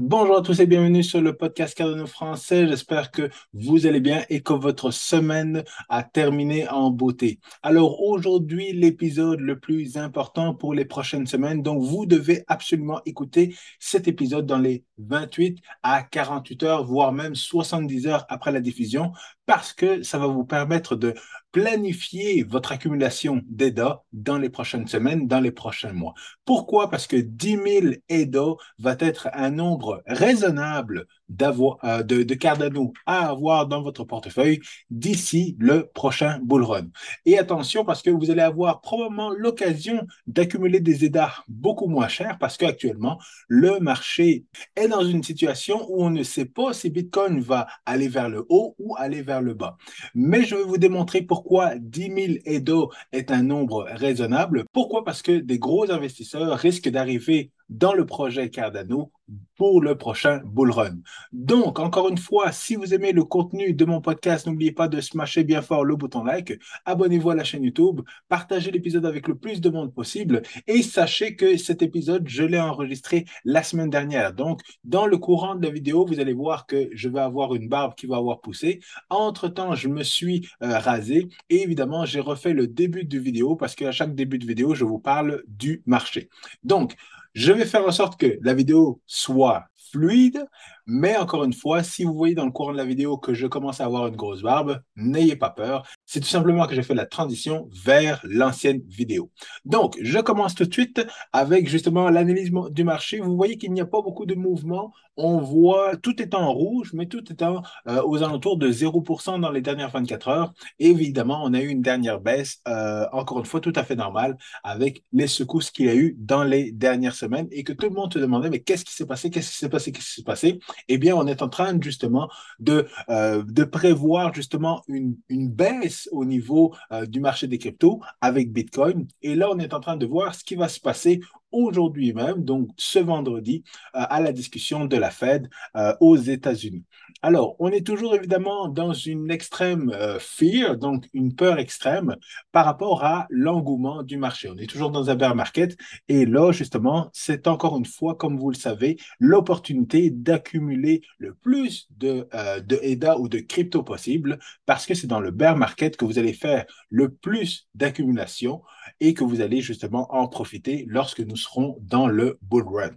Bonjour à tous et bienvenue sur le podcast Cardano français. J'espère que vous allez bien et que votre semaine a terminé en beauté. Alors aujourd'hui, l'épisode le plus important pour les prochaines semaines. Donc vous devez absolument écouter cet épisode dans les 28 à 48 heures, voire même 70 heures après la diffusion parce que ça va vous permettre de planifier votre accumulation d'EDA dans les prochaines semaines, dans les prochains mois. Pourquoi? Parce que 10 000 EDA va être un nombre raisonnable euh, de, de Cardano à avoir dans votre portefeuille d'ici le prochain bull run. Et attention parce que vous allez avoir probablement l'occasion d'accumuler des EDA beaucoup moins chers parce qu'actuellement, le marché est dans une situation où on ne sait pas si Bitcoin va aller vers le haut ou aller vers le bas. Mais je vais vous démontrer pourquoi 10 000 EDO est un nombre raisonnable. Pourquoi? Parce que des gros investisseurs risquent d'arriver dans le projet Cardano pour le prochain bull run. Donc, encore une fois, si vous aimez le contenu de mon podcast, n'oubliez pas de smasher bien fort le bouton like, abonnez-vous à la chaîne YouTube, partagez l'épisode avec le plus de monde possible et sachez que cet épisode, je l'ai enregistré la semaine dernière. Donc, dans le courant de la vidéo, vous allez voir que je vais avoir une barbe qui va avoir poussé. Entre-temps, je me suis euh, rasé et évidemment, j'ai refait le début de vidéo parce qu'à chaque début de vidéo, je vous parle du marché. Donc, je vais faire en sorte que la vidéo soit fluide, mais encore une fois, si vous voyez dans le courant de la vidéo que je commence à avoir une grosse barbe, n'ayez pas peur. C'est tout simplement que j'ai fait la transition vers l'ancienne vidéo. Donc, je commence tout de suite avec justement l'analyse du marché. Vous voyez qu'il n'y a pas beaucoup de mouvements. On voit tout est en rouge, mais tout est euh, aux alentours de 0% dans les dernières 24 heures. évidemment, on a eu une dernière baisse, euh, encore une fois, tout à fait normale, avec les secousses qu'il y a eu dans les dernières semaines et que tout le monde se demandait, mais qu'est-ce qui s'est passé, qu'est-ce qui s'est passé, qu'est-ce qui s'est passé eh bien, on est en train justement de, euh, prévoir justement une, une, baisse au niveau euh, du marché des cryptos avec Bitcoin. Et là, on est en train de voir ce qui va se passer aujourd'hui même, donc ce vendredi, euh, à la discussion de la Fed euh, aux États-Unis. Alors, on est toujours évidemment dans une extrême euh, fear, donc une peur extrême par rapport à l'engouement du marché. On est toujours dans un bear market et là, justement, c'est encore une fois, comme vous le savez, l'opportunité d'accumuler le plus de, de EDA ou de crypto possible parce que c'est dans le bear market que vous allez faire le plus d'accumulation et que vous allez justement en profiter lorsque nous seront dans le bull run.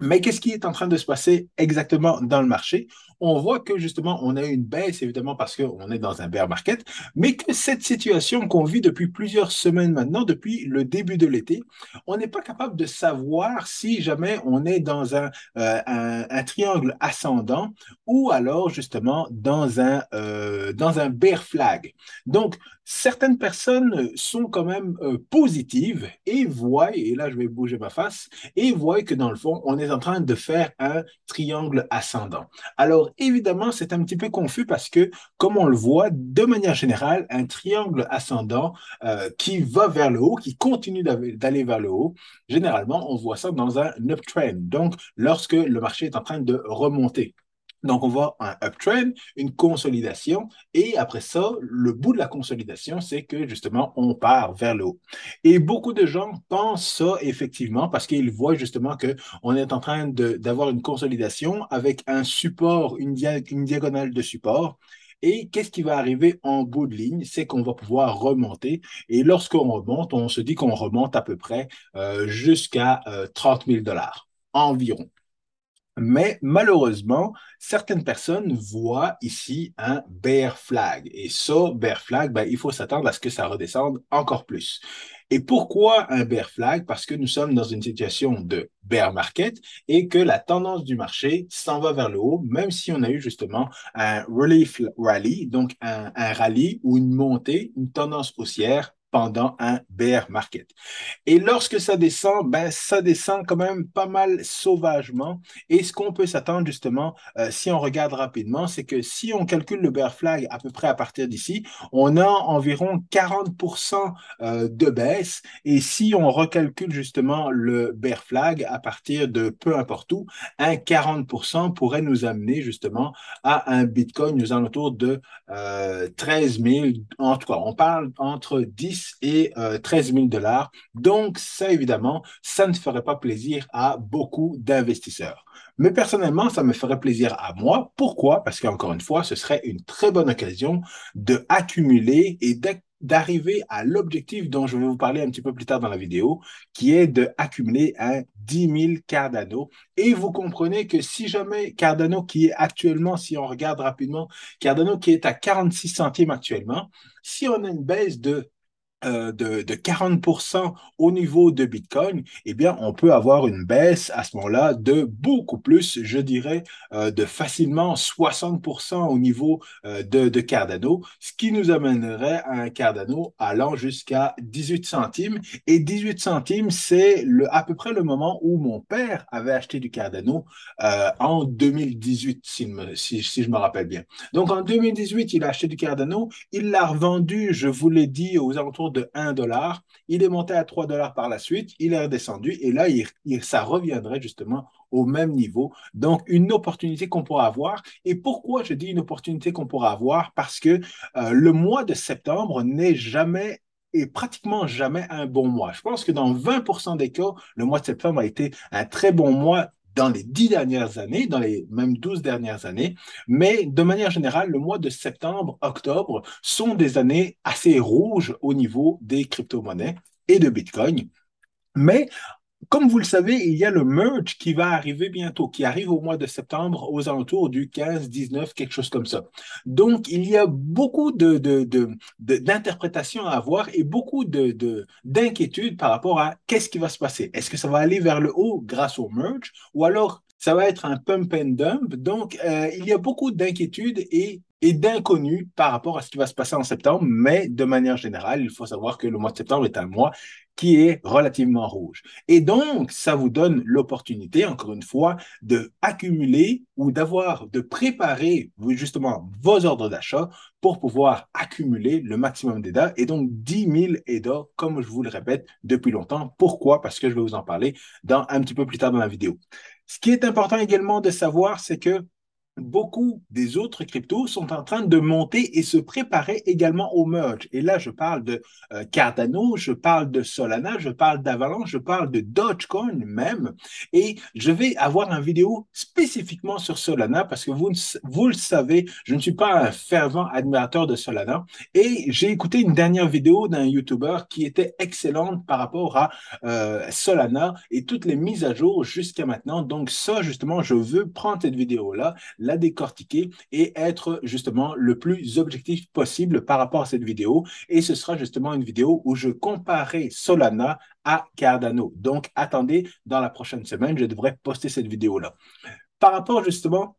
Mais qu'est-ce qui est en train de se passer exactement dans le marché? On voit que justement, on a une baisse, évidemment, parce qu'on est dans un bear market, mais que cette situation qu'on vit depuis plusieurs semaines maintenant, depuis le début de l'été, on n'est pas capable de savoir si jamais on est dans un, euh, triangle ascendant ou alors justement dans un, euh, dans un bear flag. Donc, certaines personnes sont quand même euh, positives et voient, et là je vais bouger ma face, et voient que dans le fond, on est en train de faire un triangle ascendant. Alors, évidemment, c'est un petit peu confus parce que, comme on le voit, de manière générale, un triangle ascendant euh, qui va vers le haut, qui continue d'aller vers le haut, généralement, on voit ça dans un uptrend. Donc, lorsque le marché est en train de remonter. Donc, on voit un uptrend, une consolidation, et après ça, le bout de la consolidation, c'est que justement, on part vers le haut. Et beaucoup de gens pensent ça effectivement parce qu'ils voient justement qu'on est en train d'avoir une consolidation avec un support, une, diagonale de support. Et qu'est-ce qui va arriver en bout de ligne? C'est qu'on va pouvoir remonter. Et lorsqu'on remonte, on se dit qu'on remonte à peu près euh, jusqu'à 30 000 dollars environ. Mais malheureusement, certaines personnes voient ici un bear flag. Et ça, bear flag, ben, il faut s'attendre à ce que ça redescende encore plus. Et pourquoi un bear flag? Parce que nous sommes dans une situation de bear market et que la tendance du marché s'en va vers le haut, même si on a eu justement un relief rally, donc un, un rallye ou une montée, une tendance haussière pendant un bear market. Et lorsque ça descend, ben, ça descend quand même pas mal sauvagement. Et ce qu'on peut s'attendre justement, euh, si on regarde rapidement, c'est que si on calcule le bear flag à peu près à partir d'ici, on a environ 40% euh, de baisse. Et si on recalcule justement le bear flag à partir de peu importe où, un 40% pourrait nous amener justement à un Bitcoin aux alentours de 13 euh, 000. En tout cas, on parle entre 10 10 et 13 000 dollars. Donc, ça, évidemment, ça ne ferait pas plaisir à beaucoup d'investisseurs. Mais personnellement, ça me ferait plaisir à moi. Pourquoi? Parce qu'encore une fois, ce serait une très bonne occasion de accumuler et d'arriver à l'objectif dont je vais vous parler un petit peu plus tard dans la vidéo, qui est d'accumuler un 10 000 Cardano. Et vous comprenez que si jamais Cardano, qui est actuellement, si on regarde rapidement, Cardano qui est à 46 centimes actuellement, si on a une baisse de euh, de, 40% au niveau de Bitcoin, eh bien, on peut avoir une baisse à ce moment-là de beaucoup plus, je dirais, euh, de facilement 60% au niveau euh, de, Cardano, ce qui nous amènerait à un Cardano allant jusqu'à 18 centimes. Et 18 centimes, c'est à peu près le moment où mon père avait acheté du Cardano en 2018, si, si, si, je me rappelle bien. Donc, en 2018, il a acheté du Cardano, il l'a revendu, je vous l'ai dit, aux alentours de 1 dollar. Il est monté à 3 dollars par la suite, il est redescendu et là, ça reviendrait justement au même niveau. Donc, une opportunité qu'on pourra avoir. Et pourquoi je dis une opportunité qu'on pourra avoir? Parce que euh, le mois de septembre n'est jamais et pratiquement jamais un bon mois. Je pense que dans 20% des cas, le mois de septembre a été un très bon mois dans les dix dernières années, dans les même douze dernières années. Mais de manière générale, le mois de septembre, octobre sont des années assez rouges au niveau des crypto-monnaies et de Bitcoin. Mais comme vous le savez, il y a le merge qui va arriver bientôt, qui arrive au mois de septembre aux alentours du 15, 19, quelque chose comme ça. Donc, il y a beaucoup d'interprétations de, à avoir et beaucoup d'inquiétudes par rapport à qu'est-ce qui va se passer. Est-ce que ça va aller vers le haut grâce au merge ou alors ça va être un pump and dump? Donc, euh, il y a beaucoup d'inquiétudes et et d'inconnus par rapport à ce qui va se passer en septembre, mais de manière générale, il faut savoir que le mois de septembre est un mois qui est relativement rouge. Et donc, ça vous donne l'opportunité, encore une fois, de accumuler ou d'avoir, de préparer justement vos ordres d'achat pour pouvoir accumuler le maximum d'EDA et donc 10 000 EDA, comme je vous le répète depuis longtemps. Pourquoi? Parce que je vais vous en parler dans, un petit peu plus tard dans la vidéo. Ce qui est important également de savoir, c'est que beaucoup des autres cryptos sont en train de monter et se préparer également au merge. Et là, je parle de euh, Cardano, je parle de Solana, je parle d'Avalanche, je parle de Dogecoin même. Et je vais avoir une vidéo spécifiquement sur Solana parce que vous, vous le savez, je ne suis pas un fervent admirateur de Solana. Et j'ai écouté une dernière vidéo d'un YouTuber qui était excellente par rapport à euh, Solana et toutes les mises à jour jusqu'à maintenant. Donc ça, justement, je veux prendre cette vidéo-là la décortiquer et être justement le plus objectif possible par rapport à cette vidéo. Et ce sera justement une vidéo où je comparerai Solana à Cardano. Donc, attendez, dans la prochaine semaine, je devrais poster cette vidéo-là. Par rapport justement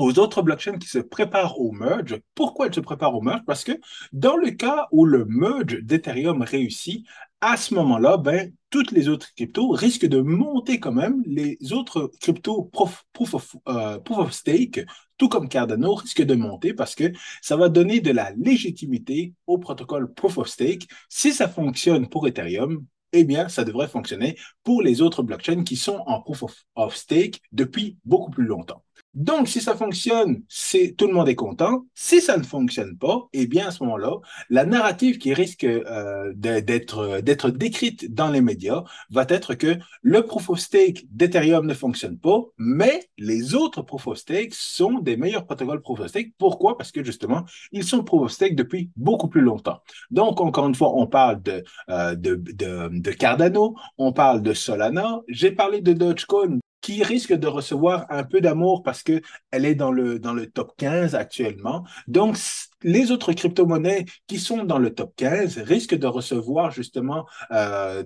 aux autres blockchains qui se préparent au merge. Pourquoi elles se préparent au merge? Parce que dans le cas où le merge d'Ethereum réussit, à ce moment-là, ben, toutes les autres cryptos risquent de monter quand même. Les autres cryptos proof, of, euh, proof of stake, tout comme Cardano, risquent de monter parce que ça va donner de la légitimité au protocole proof of stake. Si ça fonctionne pour Ethereum, eh bien, ça devrait fonctionner pour les autres blockchains qui sont en proof of stake depuis beaucoup plus longtemps. Donc, si ça fonctionne, c'est tout le monde est content. Si ça ne fonctionne pas, eh bien à ce moment-là, la narrative qui risque euh, d'être d'être décrite dans les médias va être que le proof of stake d'Ethereum ne fonctionne pas, mais les autres proof of stake sont des meilleurs protocoles proof of stake. Pourquoi? Parce que justement, ils sont proof of stake depuis beaucoup plus longtemps. Donc, encore une fois, on parle de euh, de, de, de Cardano, on parle de Solana. J'ai parlé de Dogecoin qui risque de recevoir un peu d'amour parce qu'elle est dans le, dans le top 15 actuellement. Donc, les autres crypto-monnaies qui sont dans le top 15 risquent de recevoir justement euh,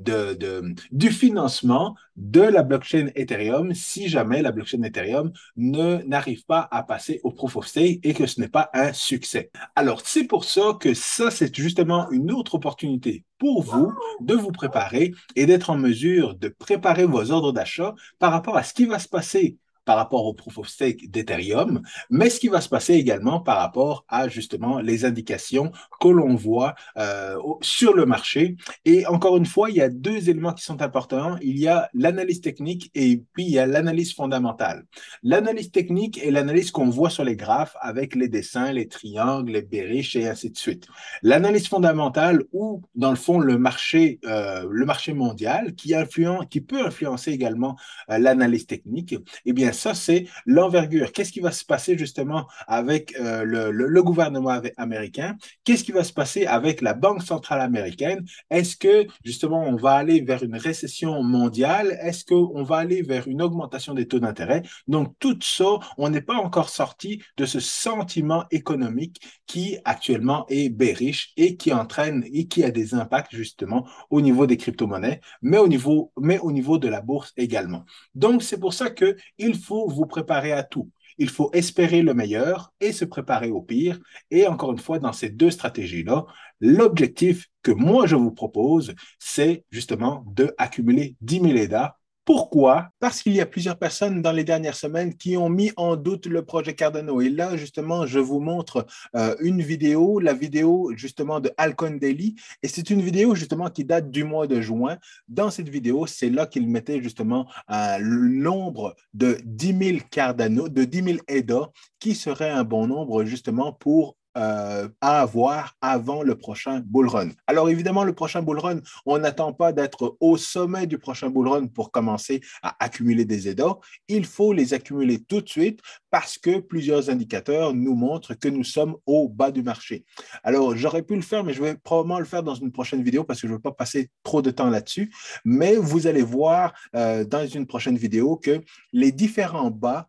du financement de la blockchain Ethereum si jamais la blockchain Ethereum ne n'arrive pas à passer au proof of stake et que ce n'est pas un succès. Alors, c'est pour ça que ça, c'est justement une autre opportunité pour vous de vous préparer et d'être en mesure de préparer vos ordres d'achat par rapport à ce qui va se passer par rapport au proof of stake d'Ethereum, mais ce qui va se passer également par rapport à justement les indications que l'on voit euh, sur le marché. Et encore une fois, il y a deux éléments qui sont importants. Il y a l'analyse technique et puis il y a l'analyse fondamentale. L'analyse technique est l'analyse qu'on voit sur les graphes avec les dessins, les triangles, les bearish et ainsi de suite. L'analyse fondamentale où, dans le fond, le marché, euh, le marché mondial qui, influence, qui peut influencer également euh, l'analyse technique, eh bien, ça, c'est l'envergure. Qu'est-ce qui va se passer justement avec euh, le, gouvernement américain? Qu'est-ce qui va se passer avec la Banque centrale américaine? Est-ce que, justement, on va aller vers une récession mondiale? Est-ce qu'on va aller vers une augmentation des taux d'intérêt? Donc, tout ça, on n'est pas encore sorti de ce sentiment économique qui actuellement est bearish et qui entraîne et qui a des impacts justement au niveau des crypto-monnaies, mais au niveau, mais au niveau de la bourse également. Donc, c'est pour ça qu'il faut vous préparer à tout. Il faut espérer le meilleur et se préparer au pire. Et encore une fois, dans ces deux stratégies-là, l'objectif que moi je vous propose, c'est justement de accumuler 10 000 EDA pourquoi? Parce qu'il y a plusieurs personnes dans les dernières semaines qui ont mis en doute le projet Cardano. Et là, justement, je vous montre euh, une vidéo, la vidéo justement de Alcon Daily. Et c'est une vidéo justement qui date du mois de juin. Dans cette vidéo, c'est là qu'il mettait justement euh, le nombre de 10 000 Cardano, de 10 000 EDA, qui serait un bon nombre justement pour euh, à avoir avant le prochain bull run. Alors évidemment, le prochain bull run, on n'attend pas d'être au sommet du prochain bull run pour commencer à accumuler des EDA. Il faut les accumuler tout de suite parce que plusieurs indicateurs nous montrent que nous sommes au bas du marché. Alors j'aurais pu le faire, mais je vais probablement le faire dans une prochaine vidéo parce que je ne veux pas passer trop de temps là-dessus. Mais vous allez voir euh, dans une prochaine vidéo que les différents bas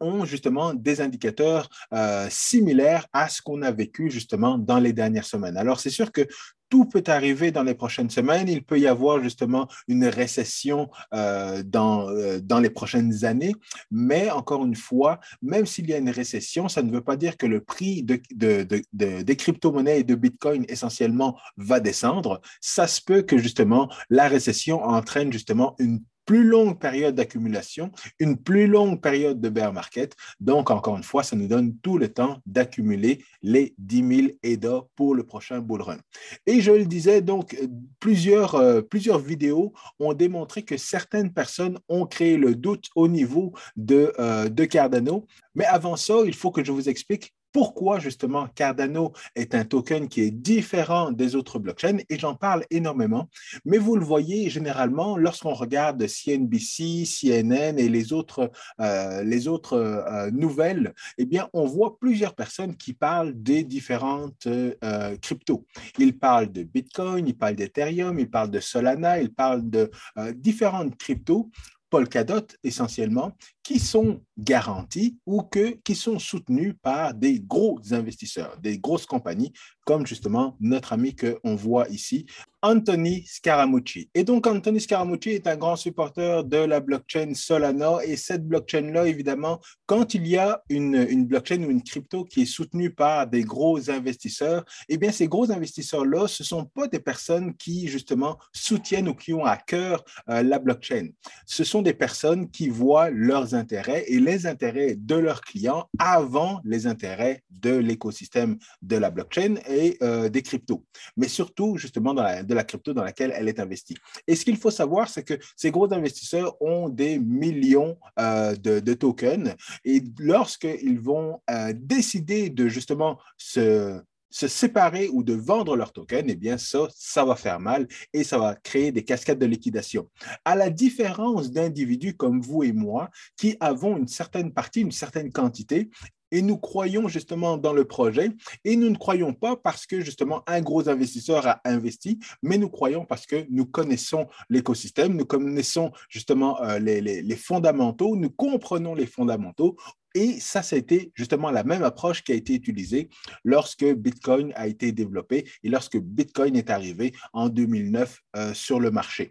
ont justement des indicateurs euh, similaires à ce qu'on a vécu justement dans les dernières semaines. Alors, c'est sûr que tout peut arriver dans les prochaines semaines. Il peut y avoir justement une récession euh, dans, euh, dans les prochaines années. Mais encore une fois, même s'il y a une récession, ça ne veut pas dire que le prix de, des crypto-monnaies et de Bitcoin essentiellement va descendre. Ça se peut que justement la récession entraîne justement une plus longue période d'accumulation, une plus longue période de bear market. Donc, encore une fois, ça nous donne tout le temps d'accumuler les 10 000 EDA pour le prochain bull run. Et je le disais, donc, plusieurs, euh, plusieurs vidéos ont démontré que certaines personnes ont créé le doute au niveau de, euh, de Cardano. Mais avant ça, il faut que je vous explique pourquoi justement Cardano est un token qui est différent des autres blockchains et j'en parle énormément. Mais vous le voyez généralement lorsqu'on regarde CNBC, CNN et les autres, euh, les autres euh, nouvelles, eh bien, on voit plusieurs personnes qui parlent des différentes euh, cryptos. Ils parlent de Bitcoin, ils parlent d'Ethereum, ils parlent de Solana, ils parlent de différentes cryptos Polkadot essentiellement, qui sont garantis ou que, qui sont soutenus par des gros investisseurs, des grosses compagnies, comme justement notre ami qu'on voit ici, Anthony Scaramucci. Et donc, Anthony Scaramucci est un grand supporter de la blockchain Solana. Et cette blockchain-là, évidemment, quand il y a une, blockchain ou une crypto qui est soutenue par des gros investisseurs, eh bien, ces gros investisseurs-là, ce ne sont pas des personnes qui, justement, soutiennent ou qui ont à cœur euh, la blockchain. Ce sont des personnes qui voient leurs intérêts et les intérêts de leurs clients avant les intérêts de l'écosystème de la blockchain euh, des cryptos. Mais surtout, justement, de la crypto dans laquelle elle est investie. Et ce qu'il faut savoir, c'est que ces gros investisseurs ont des millions euh, de, tokens et lorsqu'ils vont euh, décider de justement se se séparer ou de vendre leurs tokens, eh bien ça, ça va faire mal et ça va créer des cascades de liquidation. À la différence d'individus comme vous et moi qui avons une certaine partie, une certaine quantité et nous croyons justement dans le projet et nous ne croyons pas parce que justement un gros investisseur a investi, mais nous croyons parce que nous connaissons l'écosystème, nous connaissons justement euh, les, fondamentaux, nous comprenons les fondamentaux. Et ça, c'était justement la même approche qui a été utilisée lorsque Bitcoin a été développé et lorsque Bitcoin est arrivé en 2009 euh, sur le marché.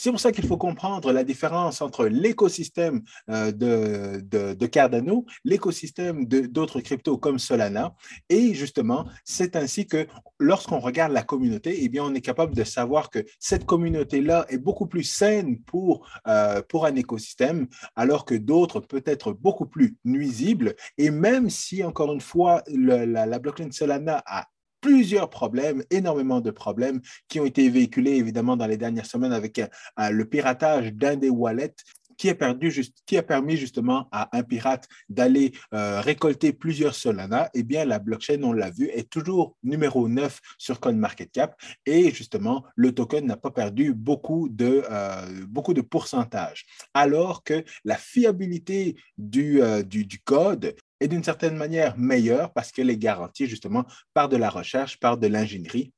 C'est pour ça qu'il faut comprendre la différence entre l'écosystème euh, de, Cardano, l'écosystème d'autres cryptos comme Solana. Et justement, c'est ainsi que lorsqu'on regarde la communauté, eh bien, on est capable de savoir que cette communauté-là est beaucoup plus saine pour, euh, pour un écosystème, alors que d'autres peut être beaucoup plus nuisibles. Et même si, encore une fois, la, la blockchain Solana a plusieurs problèmes, énormément de problèmes qui ont été véhiculés évidemment dans les dernières semaines avec euh, le piratage d'un des wallets qui a, perdu qui a permis justement à un pirate d'aller euh, récolter plusieurs Solana, eh bien, la blockchain, on l'a vu, est toujours numéro 9 sur CoinMarketCap et justement, le token n'a pas perdu beaucoup de, euh, beaucoup de pourcentage. Alors que la fiabilité du, du code est d'une certaine manière meilleure parce qu'elle est garantie justement par de la recherche, par de l'ingénierie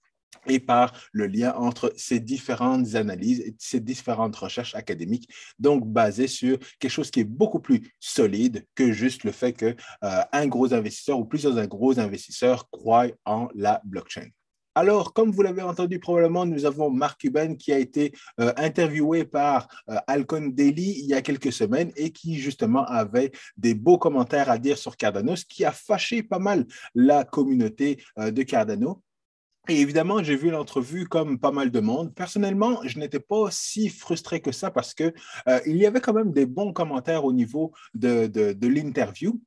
et par le lien entre ces différentes analyses et ces différentes recherches académiques, donc basées sur quelque chose qui est beaucoup plus solide que juste le fait qu'un euh, gros investisseur ou plusieurs gros investisseurs croient en la blockchain. Alors, comme vous l'avez entendu probablement, nous avons Mark Cuban qui a été euh, interviewé par euh, Alcon Daily il y a quelques semaines et qui justement avait des beaux commentaires à dire sur Cardano, ce qui a fâché pas mal la communauté euh, de Cardano. Et évidemment, j'ai vu l'entrevue comme pas mal de monde. Personnellement, je n'étais pas si frustré que ça parce qu'il y avait quand même des bons commentaires au niveau de l'interview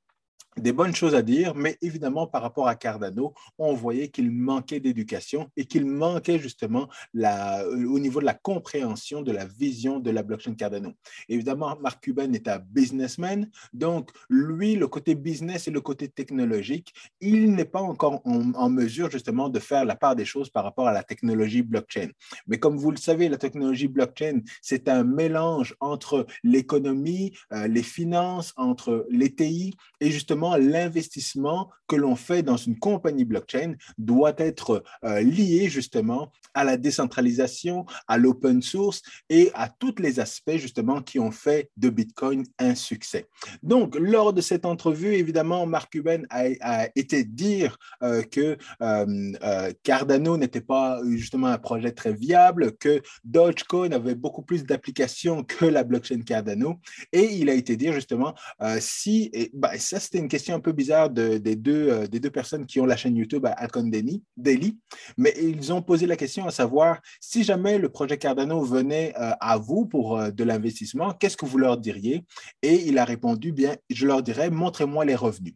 des bonnes choses à dire, mais évidemment, par rapport à Cardano, on voyait qu'il manquait d'éducation et qu'il manquait justement la, au niveau de la compréhension de la vision de la blockchain Cardano. Évidemment, Mark Cuban est un businessman, donc lui, le côté business et le côté technologique, il n'est pas encore en, en, mesure justement de faire la part des choses par rapport à la technologie blockchain. Mais comme vous le savez, la technologie blockchain, c'est un mélange entre l'économie, euh, les finances, entre les TI et justement l'investissement que l'on fait dans une compagnie blockchain doit être euh, lié justement à la décentralisation, à l'open source et à tous les aspects justement qui ont fait de Bitcoin un succès. Donc, lors de cette entrevue, évidemment, Mark Cuban a, été dire euh, que euh, Cardano n'était pas justement un projet très viable, que Dogecoin avait beaucoup plus d'applications que la blockchain Cardano. Et il a été dire justement si, et, bah, ça c'était une question un peu bizarre des, deux, euh, des deux personnes qui ont la chaîne YouTube à Alcon Daily, mais ils ont posé la question à savoir si jamais le projet Cardano venait euh, à vous pour euh, de l'investissement, qu'est-ce que vous leur diriez? Et il a répondu, bien, je leur dirais, montrez-moi les revenus.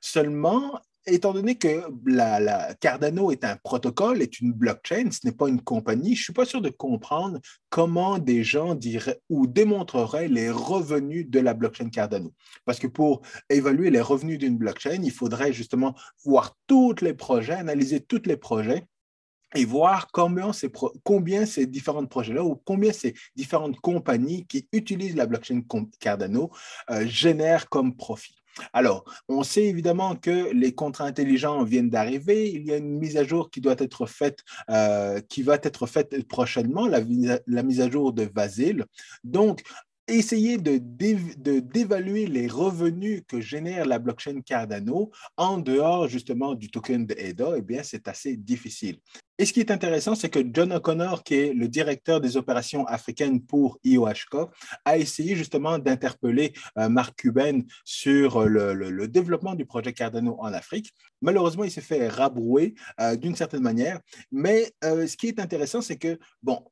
Seulement, étant donné que Cardano est un protocole, est une blockchain, ce n'est pas une compagnie, je ne suis pas sûr de comprendre comment des gens diraient ou démontreraient les revenus de la blockchain Cardano. Parce que pour évaluer les revenus d'une blockchain, il faudrait justement voir tous les projets, analyser tous les projets et voir combien ces, combien ces différents projets-là ou combien ces différentes compagnies qui utilisent la blockchain Cardano euh, génèrent comme profit. Alors, on sait évidemment que les contrats intelligents viennent d'arriver. Il y a une mise à jour qui doit être faite, euh, qui va être faite prochainement, la, la mise à jour de Vasil. Donc, essayer de, d'évaluer les revenus que génère la blockchain Cardano en dehors justement du token de EDA, eh bien, c'est assez difficile. Et ce qui est intéressant, c'est que John O'Connor, qui est le directeur des opérations africaines pour IOHK, a essayé justement d'interpeller euh, Mark Cuban sur le, développement du projet Cardano en Afrique. Malheureusement, il s'est fait rabrouer euh, d'une certaine manière. Mais euh, ce qui est intéressant, c'est que, bon,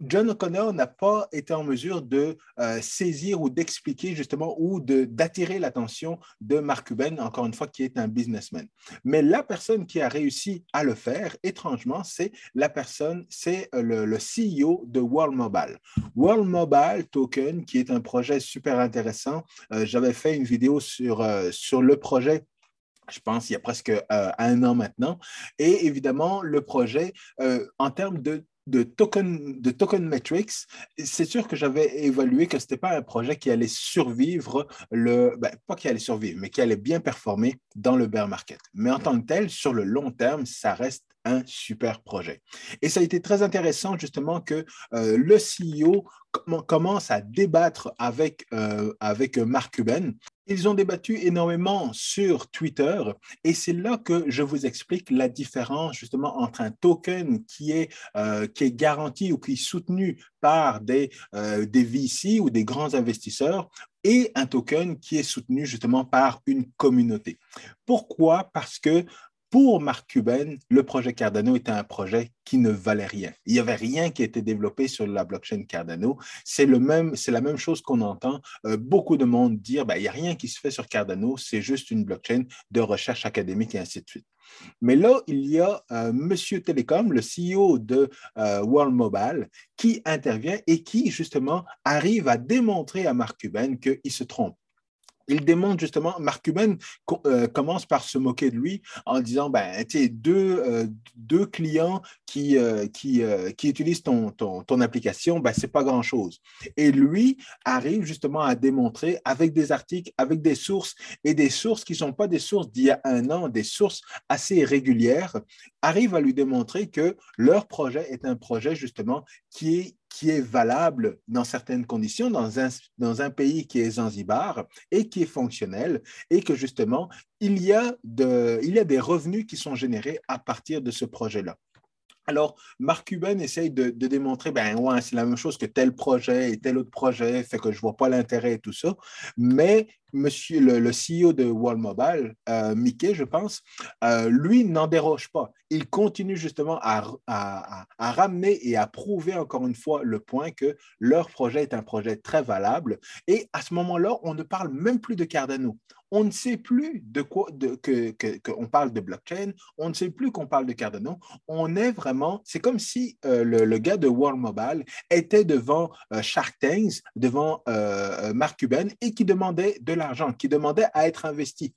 John O'Connor n'a pas été en mesure de euh, saisir ou d'expliquer justement ou d'attirer l'attention de Mark Cuban, encore une fois, qui est un businessman. Mais la personne qui a réussi à le faire, étrangement, c'est la personne, c'est euh, le, CEO de World Mobile. World Mobile Token, qui est un projet super intéressant. Euh, j'avais fait une vidéo sur, sur le projet je pense, il y a presque un an maintenant. Et évidemment, le projet, en termes de de token, de token metrics, c'est sûr que j'avais évalué que ce n'était pas un projet qui allait survivre, le, ben, pas qui allait survivre, mais qui allait bien performer dans le bear market. Mais en tant que tel, sur le long terme, ça reste un super projet. Et ça a été très intéressant justement que euh, le CEO commence à débattre avec, euh, avec Mark Cuban Ils ont débattu énormément sur Twitter et c'est là que je vous explique la différence justement entre un token qui est, euh, garanti ou qui est soutenu par des, euh, des VC ou des grands investisseurs et un token qui est soutenu justement par une communauté. Pourquoi? Parce que pour Mark Cuban, le projet Cardano était un projet qui ne valait rien. Il n'y avait rien qui était développé sur la blockchain Cardano. C'est la même chose qu'on entend euh, beaucoup de monde dire, ben, il n'y a rien qui se fait sur Cardano, c'est juste une blockchain de recherche académique et ainsi de suite. Mais là, il y a euh, Monsieur Télécom, le CEO de euh, World Mobile, qui intervient et qui, justement, arrive à démontrer à Mark Cuban qu'il se trompe il démontre justement, Mark Cuban euh, commence par se moquer de lui en disant, ben, tu deux, euh, deux clients qui, euh, utilisent ton, ton, application, ben, c'est pas grand-chose. Et lui arrive justement à démontrer avec des articles, avec des sources et des sources qui ne sont pas des sources d'il y a un an, des sources assez régulières, arrive à lui démontrer que leur projet est un projet justement qui est qui est valable dans certaines conditions, dans un, dans un pays qui est Zanzibar et qui est fonctionnel, et que justement, il y, a de, il y a des revenus qui sont générés à partir de ce projet-là. Alors, Mark Cuban essaye de, démontrer, ben ouais, c'est la même chose que tel projet et tel autre projet, fait que je ne vois pas l'intérêt et tout ça. Mais monsieur le, CEO de World Mobile, euh, Mickey, je pense, euh, lui n'en déroge pas. Il continue justement à, ramener et à prouver encore une fois le point que leur projet est un projet très valable. Et à ce moment-là, on ne parle même plus de Cardano on ne sait plus de quoi de, que, qu'on parle de blockchain, on ne sait plus qu'on parle de Cardano. On est vraiment, c'est comme si euh, le, gars de World Mobile était devant Shark Tanks, devant Mark Cuban et qui demandait de l'argent, qui demandait à être investi.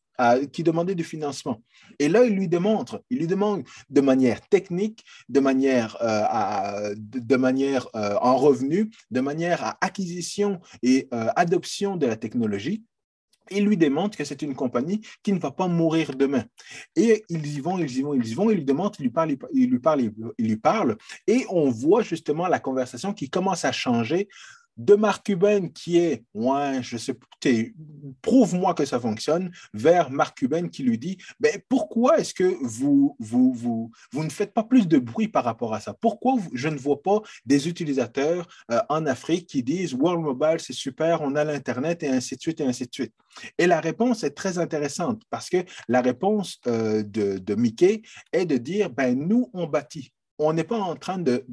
qui demandait du financement. Et là, il lui démontre, il lui demande de manière technique, de manière, de, manière en revenu, de manière à acquisition et adoption de la technologie, il lui démontre que c'est une compagnie qui ne va pas mourir demain. Et ils y vont, ils y vont, ils y vont, il lui demande, il lui parle, il lui parle, il lui parle, et on voit justement la conversation qui commence à changer de Mark Cuban qui est, ouais, je sais, prouve-moi que ça fonctionne, vers Mark Cuban qui lui dit, ben, pourquoi est-ce que vous, ne faites pas plus de bruit par rapport à ça? Pourquoi je ne vois pas des utilisateurs euh, en Afrique qui disent World Mobile, c'est super, on a l'Internet et ainsi de suite et ainsi de suite? Et la réponse est très intéressante parce que la réponse euh, de, de Mickey est de dire, ben, nous, on bâtit on n'est pas en train de,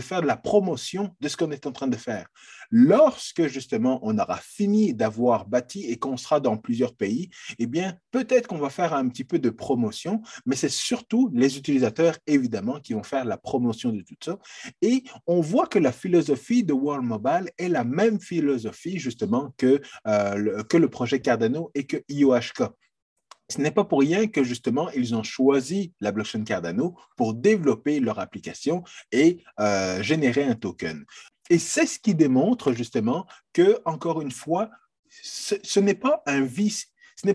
faire de la promotion de ce qu'on est en train de faire. Lorsque justement on aura fini d'avoir bâti et qu'on sera dans plusieurs pays, eh bien peut-être qu'on va faire un petit peu de promotion, mais c'est surtout les utilisateurs évidemment qui vont faire la promotion de tout ça. Et on voit que la philosophie de World Mobile est la même philosophie justement que, euh, le, que le projet Cardano et que IOHK. Ce n'est pas pour rien que justement, ils ont choisi la blockchain Cardano pour développer leur application et euh, générer un token. Et c'est ce qui démontre justement que, encore une fois, ce, n'est pas un vice ce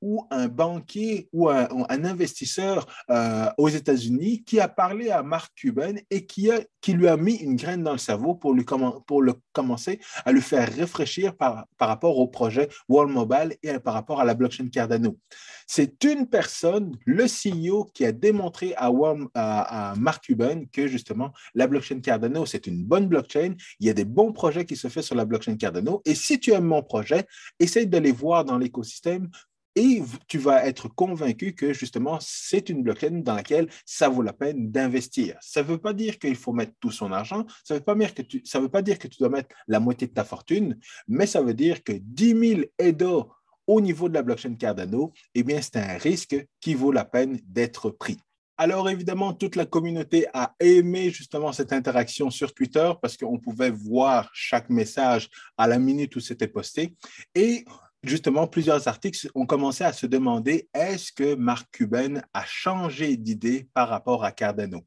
ou un banquier ou un, investisseur euh, aux États-Unis qui a parlé à Mark Cuban et qui, a, qui lui a mis une graine dans le cerveau pour, lui pour le commencer à le faire réfléchir par, par rapport au projet World Mobile et par rapport à la blockchain Cardano. C'est une personne, le CEO, qui a démontré à, à, Mark Cuban que justement la blockchain Cardano, c'est une bonne blockchain. Il y a des bons projets qui se font sur la blockchain Cardano. Et si tu aimes mon projet, essaye de les voir dans l'écosystème et tu vas être convaincu que justement, c'est une blockchain dans laquelle ça vaut la peine d'investir. Ça ne veut pas dire qu'il faut mettre tout son argent, ça ne veut, pas dire que tu, veut pas dire que tu dois mettre la moitié de ta fortune, mais ça veut dire que 10 000 EDO au niveau de la blockchain Cardano, eh bien, c'est un risque qui vaut la peine d'être pris. Alors évidemment, toute la communauté a aimé justement cette interaction sur Twitter parce qu'on pouvait voir chaque message à la minute où c'était posté. Et justement, plusieurs articles ont commencé à se demander est-ce que Mark Cuban a changé d'idée par rapport à Cardano?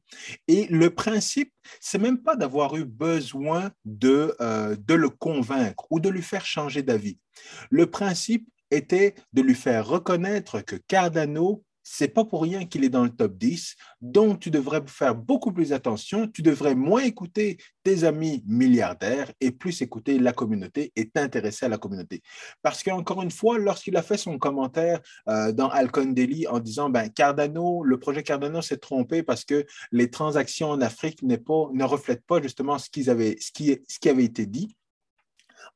Et le principe, c'est même pas d'avoir eu besoin de, euh, de le convaincre ou de lui faire changer d'avis. Le principe était de lui faire reconnaître que Cardano c'est pas pour rien qu'il est dans le top 10. Donc, tu devrais faire beaucoup plus attention. Tu devrais moins écouter tes amis milliardaires et plus écouter la communauté et t'intéresser à la communauté. Parce qu'encore une fois, lorsqu'il a fait son commentaire euh, dans Alcon en disant ben, Cardano, le projet Cardano s'est trompé parce que les transactions en Afrique ne reflètent pas justement ce, qu'ils avaient, ce, qui, ce qui avait été dit.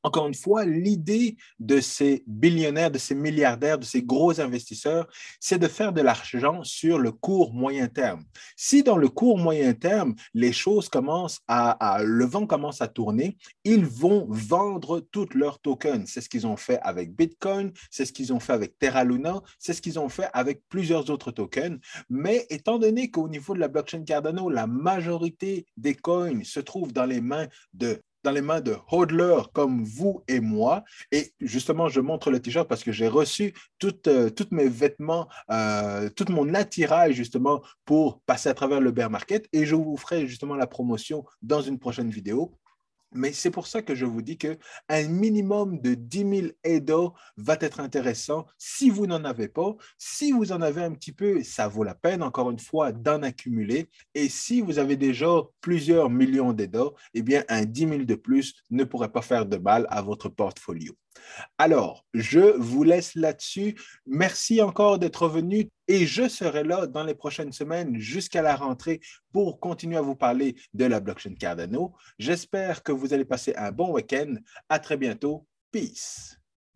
Encore une fois, l'idée de ces billionnaires, de ces milliardaires, de ces gros investisseurs, c'est de faire de l'argent sur le court moyen terme. Si dans le court moyen terme, les choses commencent à, le vent commence à tourner, ils vont vendre toutes leurs tokens. C'est ce qu'ils ont fait avec Bitcoin, c'est ce qu'ils ont fait avec Terra Luna, c'est ce qu'ils ont fait avec plusieurs autres tokens. Mais étant donné qu'au niveau de la blockchain Cardano, la majorité des coins se trouvent dans les mains de dans les mains de hodlers comme vous et moi. Et justement, je montre le t-shirt parce que j'ai reçu tous euh, mes vêtements, euh, tout mon attirail justement pour passer à travers le bear market. Et je vous ferai justement la promotion dans une prochaine vidéo. Mais c'est pour ça que je vous dis qu'un minimum de 10 000 EDO va être intéressant si vous n'en avez pas. Si vous en avez un petit peu, ça vaut la peine, encore une fois, d'en accumuler. Et si vous avez déjà plusieurs millions d'EDO, eh bien, un 10 000 de plus ne pourrait pas faire de mal à votre portfolio. Alors, je vous laisse là-dessus. Merci encore d'être venu et je serai là dans les prochaines semaines jusqu'à la rentrée pour continuer à vous parler de la blockchain Cardano. J'espère que vous allez passer un bon week-end. À très bientôt. Peace.